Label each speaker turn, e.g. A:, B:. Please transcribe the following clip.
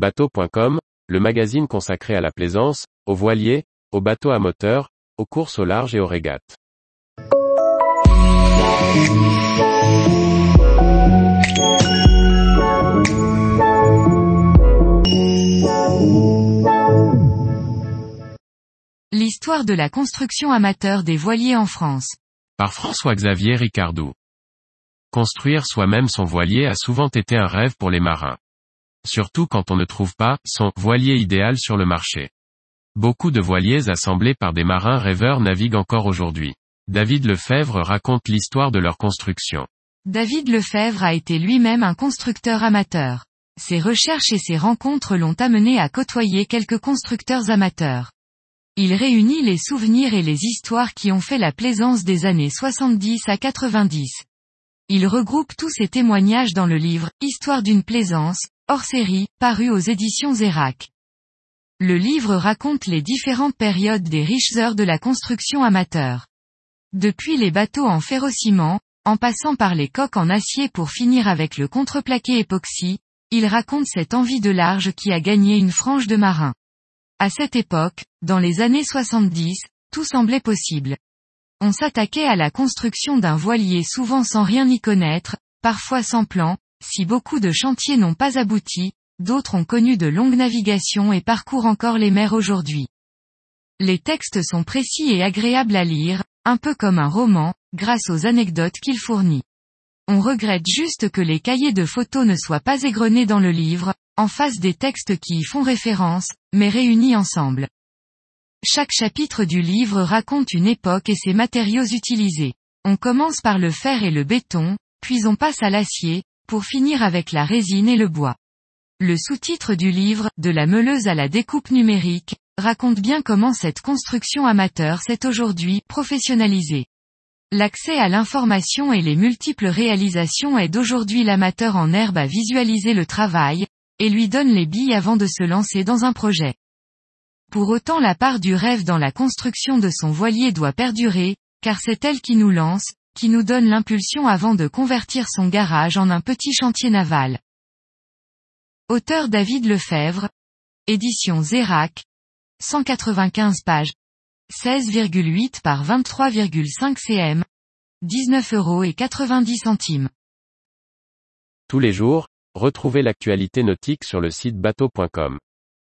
A: Bateau.com, le magazine consacré à la plaisance, aux voiliers, aux bateaux à moteur, aux courses au large et aux régates.
B: L'histoire de la construction amateur des voiliers en France.
A: Par François-Xavier Ricardou. Construire soi-même son voilier a souvent été un rêve pour les marins. Surtout quand on ne trouve pas son voilier idéal sur le marché. Beaucoup de voiliers assemblés par des marins rêveurs naviguent encore aujourd'hui. David Lefebvre raconte l'histoire de leur construction.
B: David Lefebvre a été lui-même un constructeur amateur. Ses recherches et ses rencontres l'ont amené à côtoyer quelques constructeurs amateurs. Il réunit les souvenirs et les histoires qui ont fait la plaisance des années 70 à 90. Il regroupe tous ces témoignages dans le livre Histoire d'une plaisance, hors série, paru aux éditions Zérac. Le livre raconte les différentes périodes des riches heures de la construction amateur. Depuis les bateaux en ferrociment, en passant par les coques en acier pour finir avec le contreplaqué époxy, il raconte cette envie de large qui a gagné une frange de marins. À cette époque, dans les années 70, tout semblait possible. On s'attaquait à la construction d'un voilier souvent sans rien y connaître, parfois sans plan, si beaucoup de chantiers n'ont pas abouti, d'autres ont connu de longues navigations et parcourent encore les mers aujourd'hui. Les textes sont précis et agréables à lire, un peu comme un roman, grâce aux anecdotes qu'il fournit. On regrette juste que les cahiers de photos ne soient pas égrenés dans le livre, en face des textes qui y font référence, mais réunis ensemble. Chaque chapitre du livre raconte une époque et ses matériaux utilisés. On commence par le fer et le béton, puis on passe à l'acier, pour finir avec la résine et le bois. Le sous-titre du livre, De la meuleuse à la découpe numérique, raconte bien comment cette construction amateur s'est aujourd'hui professionnalisée. L'accès à l'information et les multiples réalisations aident aujourd'hui l'amateur en herbe à visualiser le travail, et lui donne les billes avant de se lancer dans un projet. Pour autant la part du rêve dans la construction de son voilier doit perdurer, car c'est elle qui nous lance, qui nous donne l'impulsion avant de convertir son garage en un petit chantier naval. Auteur David Lefebvre. Édition Zérac. 195 pages. 16,8 par 23,5 cm. 19 euros et 90 centimes.
A: Tous les jours, retrouvez l'actualité nautique sur le site bateau.com.